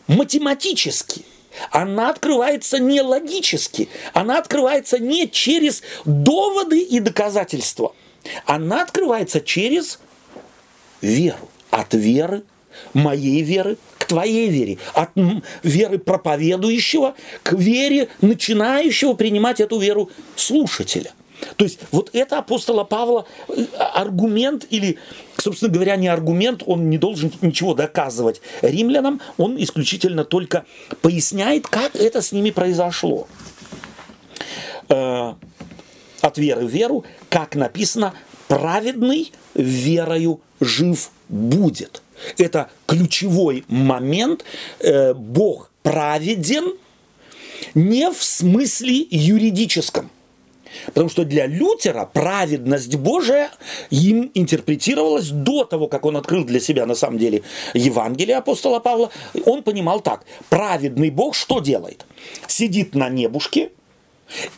математически, она открывается не логически, она открывается не через доводы и доказательства – она открывается через веру. От веры, моей веры, к твоей вере. От веры проповедующего к вере начинающего принимать эту веру слушателя. То есть вот это апостола Павла э, аргумент или, собственно говоря, не аргумент, он не должен ничего доказывать римлянам, он исключительно только поясняет, как это с ними произошло. Э, от веры в веру, как написано, праведный верою жив будет. Это ключевой момент. Э, Бог праведен не в смысле юридическом. Потому что для Лютера праведность Божия им интерпретировалась до того, как он открыл для себя на самом деле Евангелие апостола Павла. Он понимал так. Праведный Бог что делает? Сидит на небушке,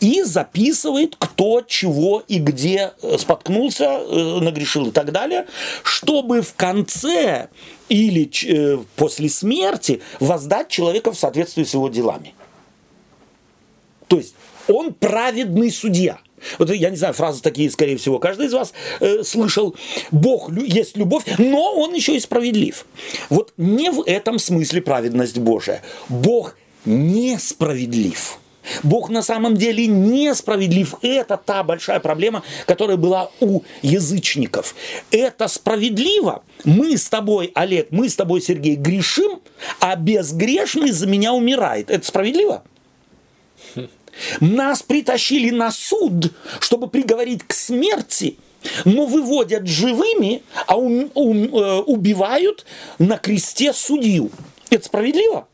и записывает, кто чего и где э, споткнулся, э, нагрешил и так далее, чтобы в конце или э, после смерти воздать человека в соответствии с его делами. То есть он праведный судья. Вот я не знаю, фразы такие, скорее всего, каждый из вас э, слышал. Бог есть любовь, но он еще и справедлив. Вот не в этом смысле праведность Божия. Бог несправедлив. Бог на самом деле несправедлив. Это та большая проблема, которая была у язычников. Это справедливо. Мы с тобой, Олег, мы с тобой, Сергей, грешим, а безгрешный за меня умирает. Это справедливо? Нас притащили на суд, чтобы приговорить к смерти, но выводят живыми, а э, убивают на кресте судью. Это справедливо?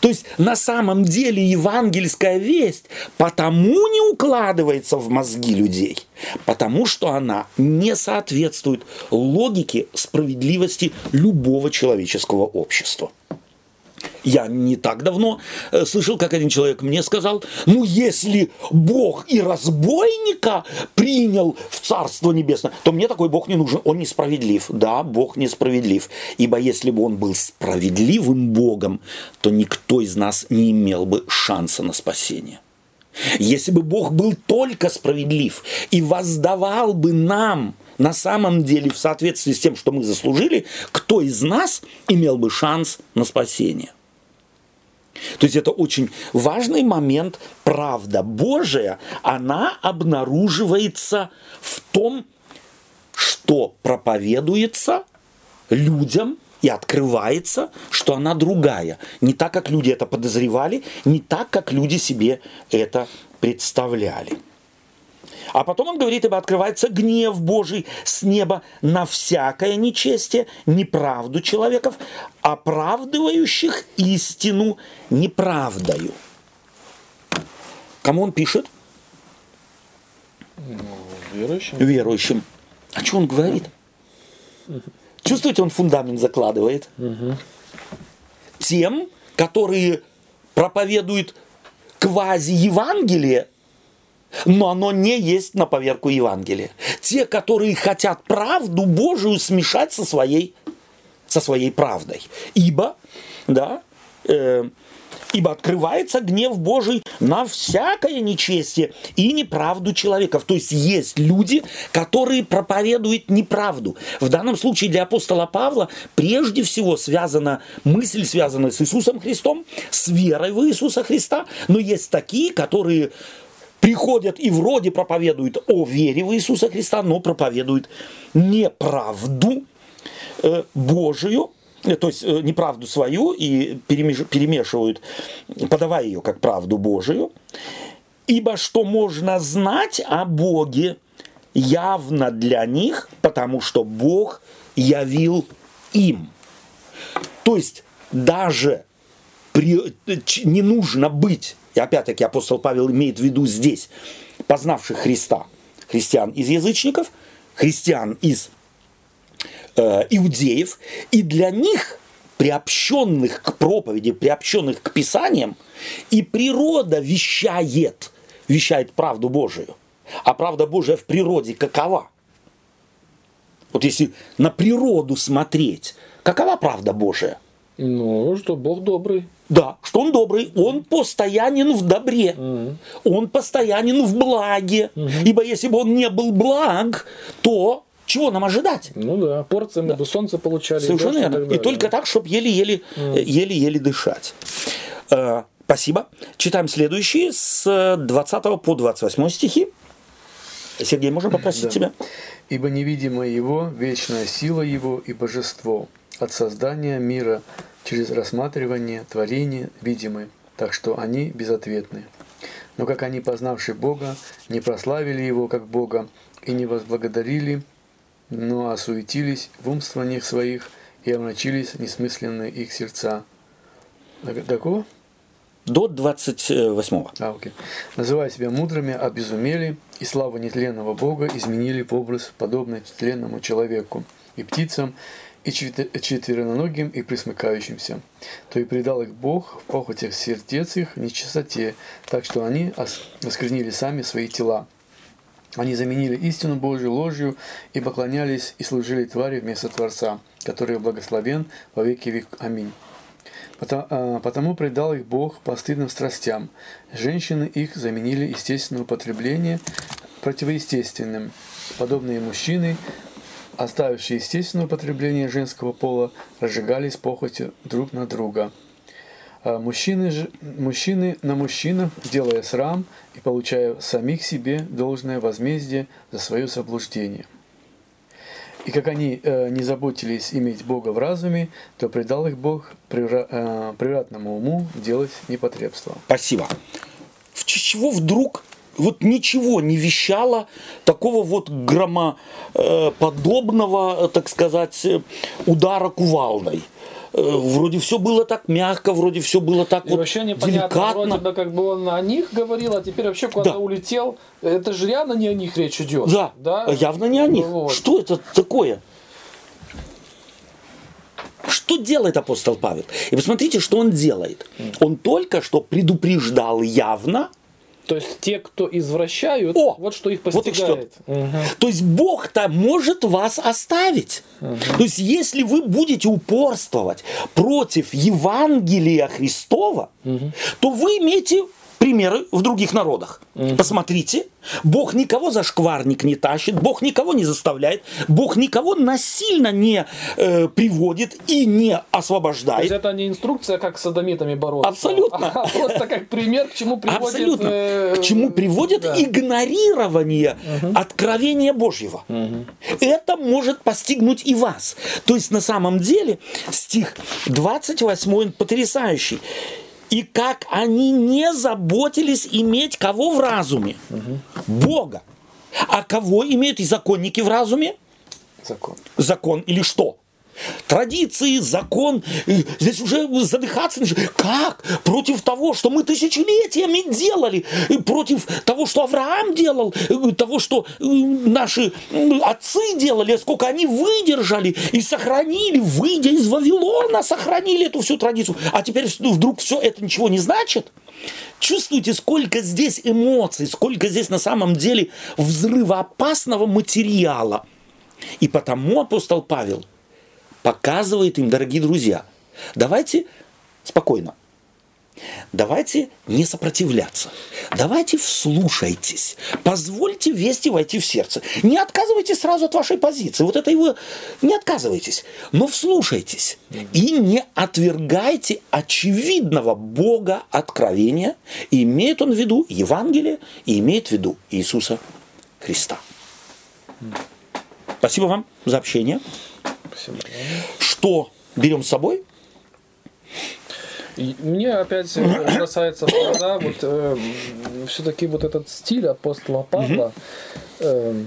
То есть на самом деле евангельская весть потому не укладывается в мозги людей, потому что она не соответствует логике справедливости любого человеческого общества. Я не так давно э, слышал, как один человек мне сказал, ну если Бог и разбойника принял в Царство Небесное, то мне такой Бог не нужен, он несправедлив. Да, Бог несправедлив, ибо если бы он был справедливым Богом, то никто из нас не имел бы шанса на спасение. Если бы Бог был только справедлив и воздавал бы нам на самом деле в соответствии с тем, что мы заслужили, кто из нас имел бы шанс на спасение. То есть это очень важный момент. Правда Божия, она обнаруживается в том, что проповедуется людям и открывается, что она другая. Не так, как люди это подозревали, не так, как люди себе это представляли. А потом он говорит, ибо открывается гнев Божий с неба на всякое нечестие, неправду человеков, оправдывающих истину неправдою. Кому он пишет? Верующим. Верующим. А что он говорит? Чувствуете, он фундамент закладывает. Тем, которые проповедуют квази-евангелие, но оно не есть на поверку Евангелия. Те, которые хотят правду Божию смешать со своей, со своей правдой. Ибо, да, э, ибо открывается гнев Божий на всякое нечестие и неправду человеков. То есть есть люди, которые проповедуют неправду. В данном случае для апостола Павла прежде всего связана мысль, связанная с Иисусом Христом, с верой в Иисуса Христа, но есть такие, которые приходят и вроде проповедуют о вере в Иисуса Христа, но проповедуют неправду э, Божию, э, то есть э, неправду свою и перемешивают, подавая ее как правду Божию. Ибо что можно знать о Боге явно для них, потому что Бог явил им. То есть даже при, не нужно быть опять-таки апостол Павел имеет в виду здесь познавших Христа, христиан из язычников, христиан из э, иудеев, и для них приобщенных к проповеди, приобщенных к Писаниям, и природа вещает, вещает правду Божию. А правда Божия в природе какова? Вот если на природу смотреть, какова правда Божия? Ну, что Бог добрый. Да, что он добрый, он постоянен в добре, mm он постоянен в благе. mm Ибо если бы он не был благ, то чего нам ожидать? Ну да, порциями да. бы солнце получали. Совершенно верно. И, и только так, чтобы еле-еле, mm. еле-еле дышать. Э, спасибо. Читаем следующие с 20 по 28 стихи. Сергей, можно попросить да. тебя? «Ибо невидимое Его, вечная сила Его и божество от создания мира – через рассматривание творения видимы, так что они безответны. Но как они, познавшие Бога, не прославили Его как Бога и не возблагодарили, но осуетились в умствованиях своих и омрачились несмысленные их сердца. До? До 28. А, окей. Называя себя мудрыми, обезумели, и славу нетленного Бога изменили в образ, подобный тленному человеку и птицам, и четвероногим, и присмыкающимся, то и предал их Бог в похотях сердец их нечистоте, так что они осквернили сами свои тела. Они заменили истину Божью ложью и поклонялись и служили твари вместо Творца, который благословен во веки век. Аминь. А, потому предал их Бог постыдным страстям. Женщины их заменили естественное употребление противоестественным. Подобные мужчины оставившие естественное употребление женского пола, разжигались похотью друг на друга. А мужчины, же, мужчины на мужчинах, делая срам и получая самих себе должное возмездие за свое заблуждение. И как они э, не заботились иметь Бога в разуме, то предал их Бог превра, э, превратному уму делать непотребство. Спасибо. В чего вдруг вот ничего не вещало такого вот громоподобного, так сказать, удара кувалдой? Э, вроде все было так мягко, вроде все было так И вот вообще непонятно, деликатно. вроде бы как бы он о них говорил, а теперь вообще куда-то Да. улетел. Это же реально не о них речь идет. Да, да? явно не о них. Вот. Что это такое? Что делает апостол Павел? И посмотрите, что он делает. Он только что предупреждал явно, То есть те, кто извращают, О, вот что их вот и что. постигает. Мгм. То есть Бог-то может вас оставить. То есть если вы будете упорствовать против Евангелия Христова, то вы имеете примеры в других народах. Посмотрите, Бог никого за шкварник не тащит, Бог никого не заставляет, Бог никого насильно не э, приводит и не То есть освобождает. это не инструкция, как с садомитами бороться. Абсолютно. А просто как пример, к чему приводит... Абсолютно. э, К чему приводит да. игнорирование откровения Божьего. Это может постигнуть и вас. То есть на самом деле стих 28 он потрясающий. И как они не заботились иметь кого в разуме? Бога. А кого имеют и законники в разуме? Закон. закон или что? Традиции, закон, здесь уже задыхаться начинают. Как? Против того, что мы тысячелетиями делали, против того, что Авраам делал, того, что э, наши отцы делали, сколько они выдержали и сохранили, выйдя из Вавилона, сохранили эту всю традицию. А теперь ну, вдруг все это ничего не значит? Чувствуете, сколько здесь эмоций, сколько здесь на самом деле взрывоопасного материала. И потому апостол Павел показывает им, дорогие друзья, давайте спокойно, давайте не сопротивляться, давайте вслушайтесь, позвольте вести войти в сердце. Не отказывайтесь сразу от вашей позиции, вот это его, не отказывайтесь, но вслушайтесь и не отвергайте очевидного Бога откровения, и имеет он в виду Евангелие, и имеет в виду Иисуса Христа. Спасибо вам за общение. Спасибо. Что берем с собой? Мне опять э, бросается в глаза вот все-таки вот этот стиль апостола Павла, э,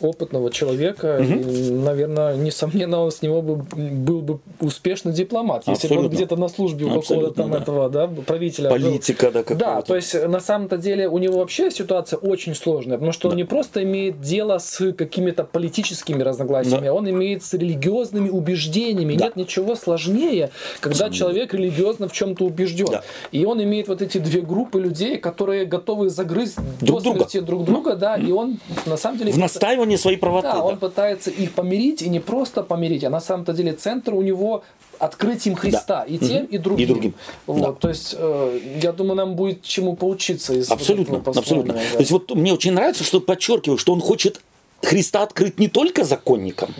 опытного человека, и, наверное, несомненно, он с него бы, был бы успешный дипломат, если бы он Абсолютно. где-то на службе у какого-то там Абсолютно, да. этого да, правителя был. Политика, да, Да, какого-то. то есть на самом-то деле у него вообще ситуация очень сложная, потому что он не просто имеет дело с какими-то политическими разногласиями, Да. а он имеет с религиозными убеждениями. Да. Нет ничего сложнее, когда человек религиозно в чем-то убежден. Да. И он имеет вот эти две группы людей, которые готовы загрызть Друг до друга. друг друга, да, и он на самом деле... В настаивании своей правоты. Да, да. он пытается их помирить, и не просто помирить, а на самом-то деле центр у него открыть им Христа и тем, и другим. И другим. Вот, Да. То есть, э, я думаю, нам будет чему поучиться из вот Абсолютно, послания, абсолютно. да. То есть вот мне очень нравится, что подчеркиваю, что он хочет Христа открыть не только законникам,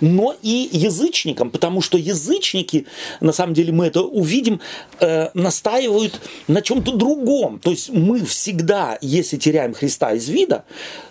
но и язычникам, потому что язычники, на самом деле мы это увидим, э, настаивают на чем-то другом. То есть мы всегда, если теряем Христа из вида,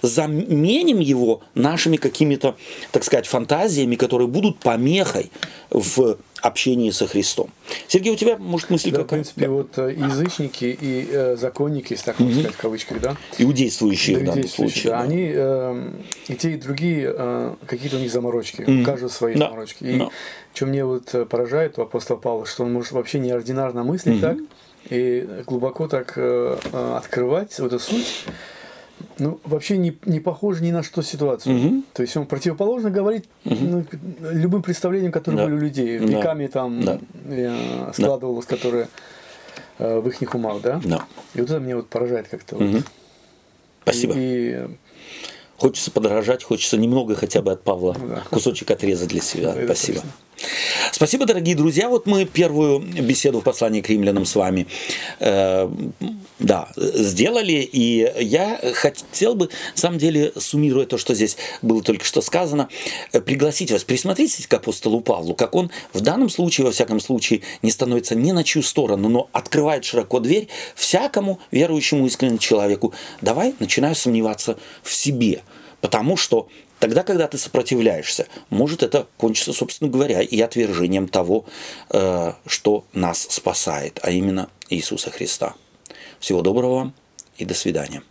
заменим его нашими какими-то, так сказать, фантазиями, которые будут помехой в общении со Христом. Сергей, у тебя, может, мысль Да, в какая? принципе, вот э, язычники и э, законники, если так можно сказать, в кавычках, да, Иудействующие в данном действующие, случае. да, да. они э, и те, и другие, э, какие-то у них заморочки, у каждого свои Да. заморочки. И Да. что мне вот э, поражает у апостола Павла, что он может вообще неординарно мыслить так и глубоко так э, э, открывать вот эту суть. Ну, вообще не, не похоже ни на что ситуацию. То есть он противоположно говорит ну, любым представлениям, которые Да. были у людей. Да. Веками там Да. э, складывалось, которые э, в их умах, да? Да. И вот это мне вот поражает как-то. вот. Мгм. Спасибо. И, Хочется подражать, хочется немного хотя бы от Павла Ну да. кусочек отрезать для себя. Это Спасибо. точно. Спасибо, дорогие друзья. Вот мы первую беседу в послании к римлянам с вами э, да, сделали. И я хотел бы, на самом деле, суммируя то, что здесь было только что сказано, э, пригласить вас, присмотритесь к апостолу Павлу, как он в данном случае, во всяком случае, не становится ни на чью сторону, но открывает широко дверь всякому верующему искреннему человеку. Давай начинаю сомневаться в себе, потому что Тогда, когда ты сопротивляешься, может это кончиться, собственно говоря, и отвержением того, э, что нас спасает, а именно Иисуса Христа. Всего доброго вам и до свидания.